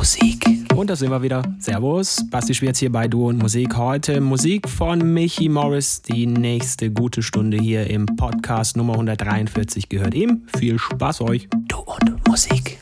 Musik. Und da sind wir wieder. Servus, Basti Schwierz hier bei Du und Musik. Heute Musik von Michi Morris. Die nächste gute Stunde hier im Podcast Nummer 143 gehört ihm. Viel Spaß euch. Du und Musik.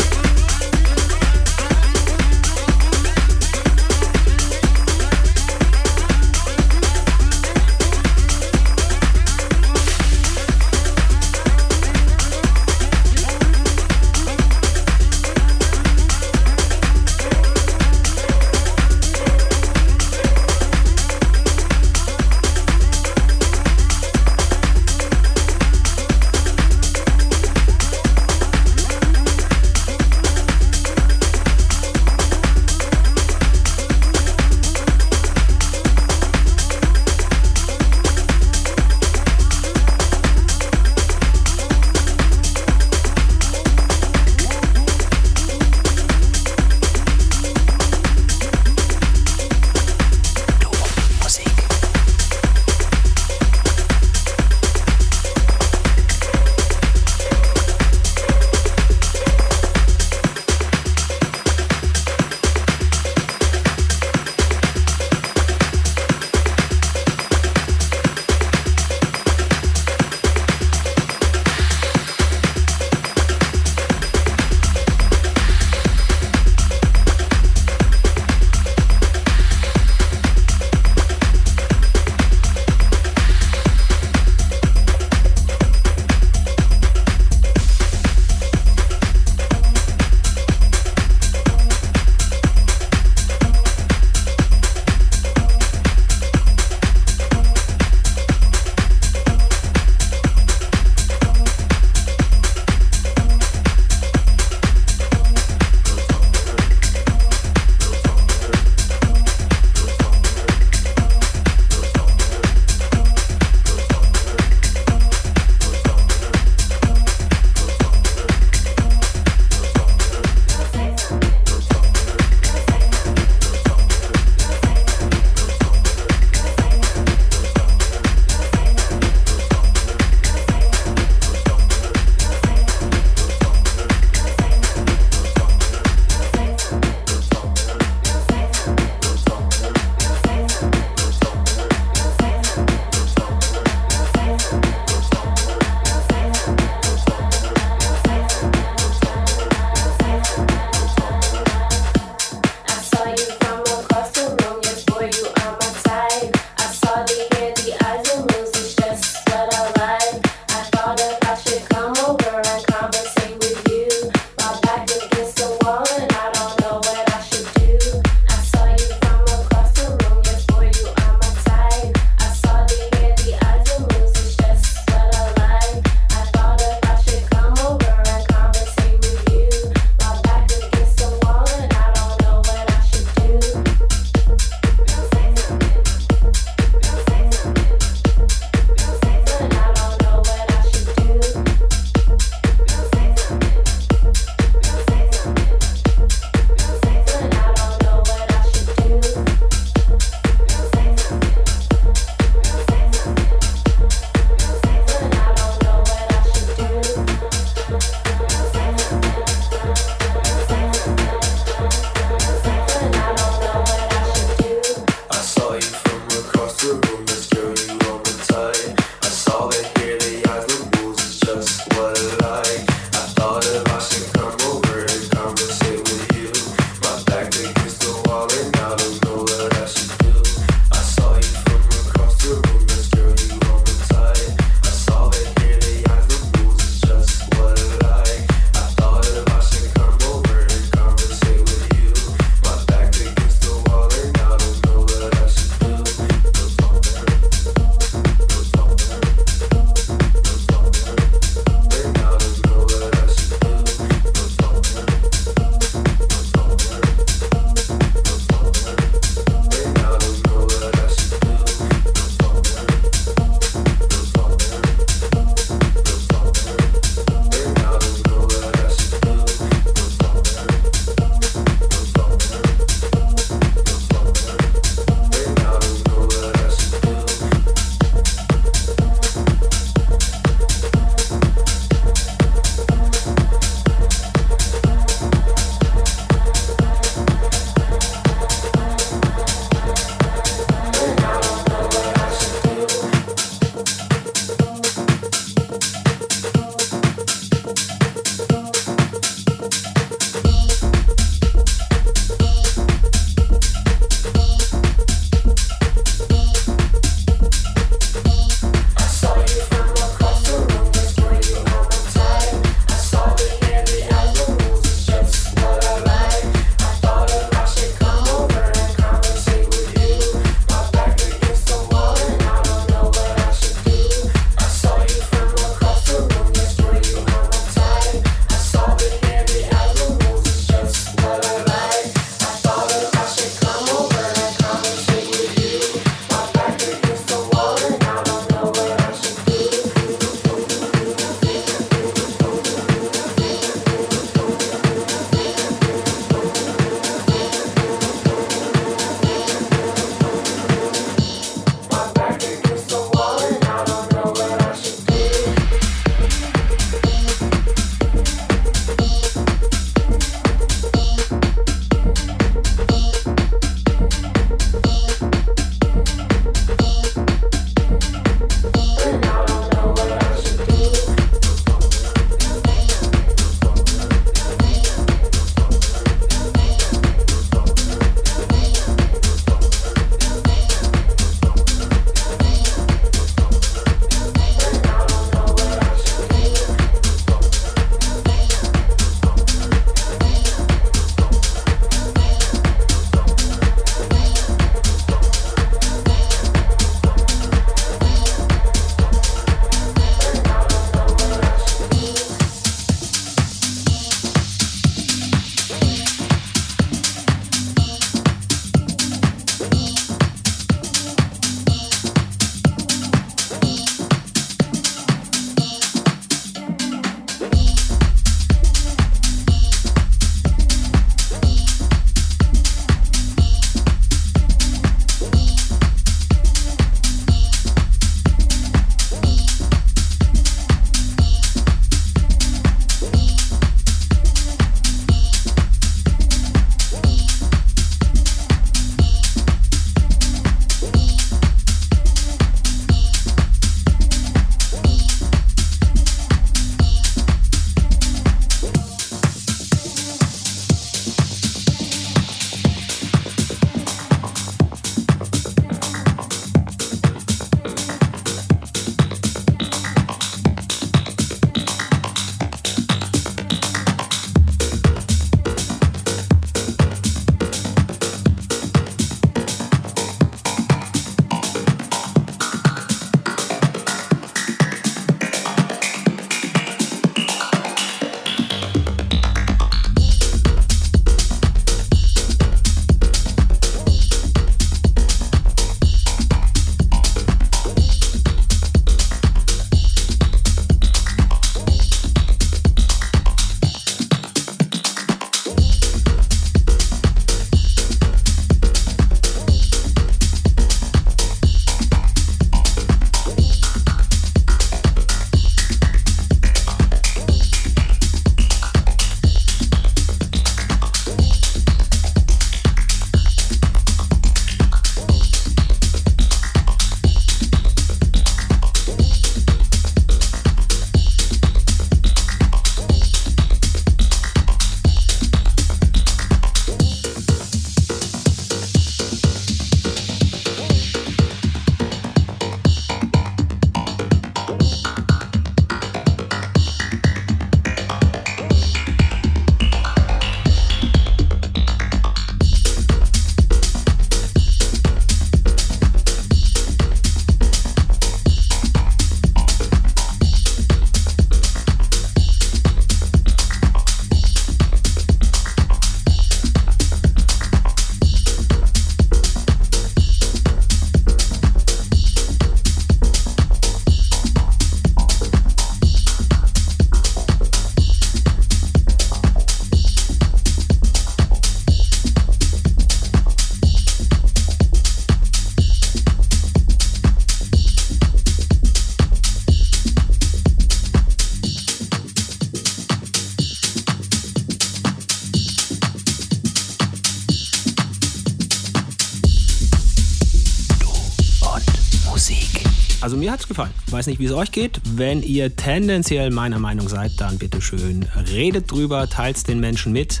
Mir es gefallen. Weiß nicht, wie es euch geht. Wenn ihr tendenziell meiner Meinung seid, dann bitte schön redet drüber, teilt den Menschen mit,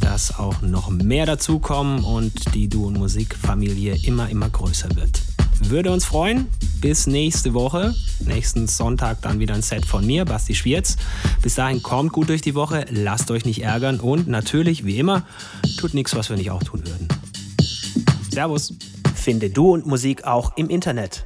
dass auch noch mehr dazukommen und die Du und Musikfamilie immer, immer größer wird. Würde uns freuen. Bis nächste Woche. Nächsten Sonntag dann wieder ein Set von mir, Basti Schwierz. Bis dahin kommt gut durch die Woche, lasst euch nicht ärgern und natürlich, wie immer, tut nichts, was wir nicht auch tun würden. Servus. Finde Du und Musik auch im Internet.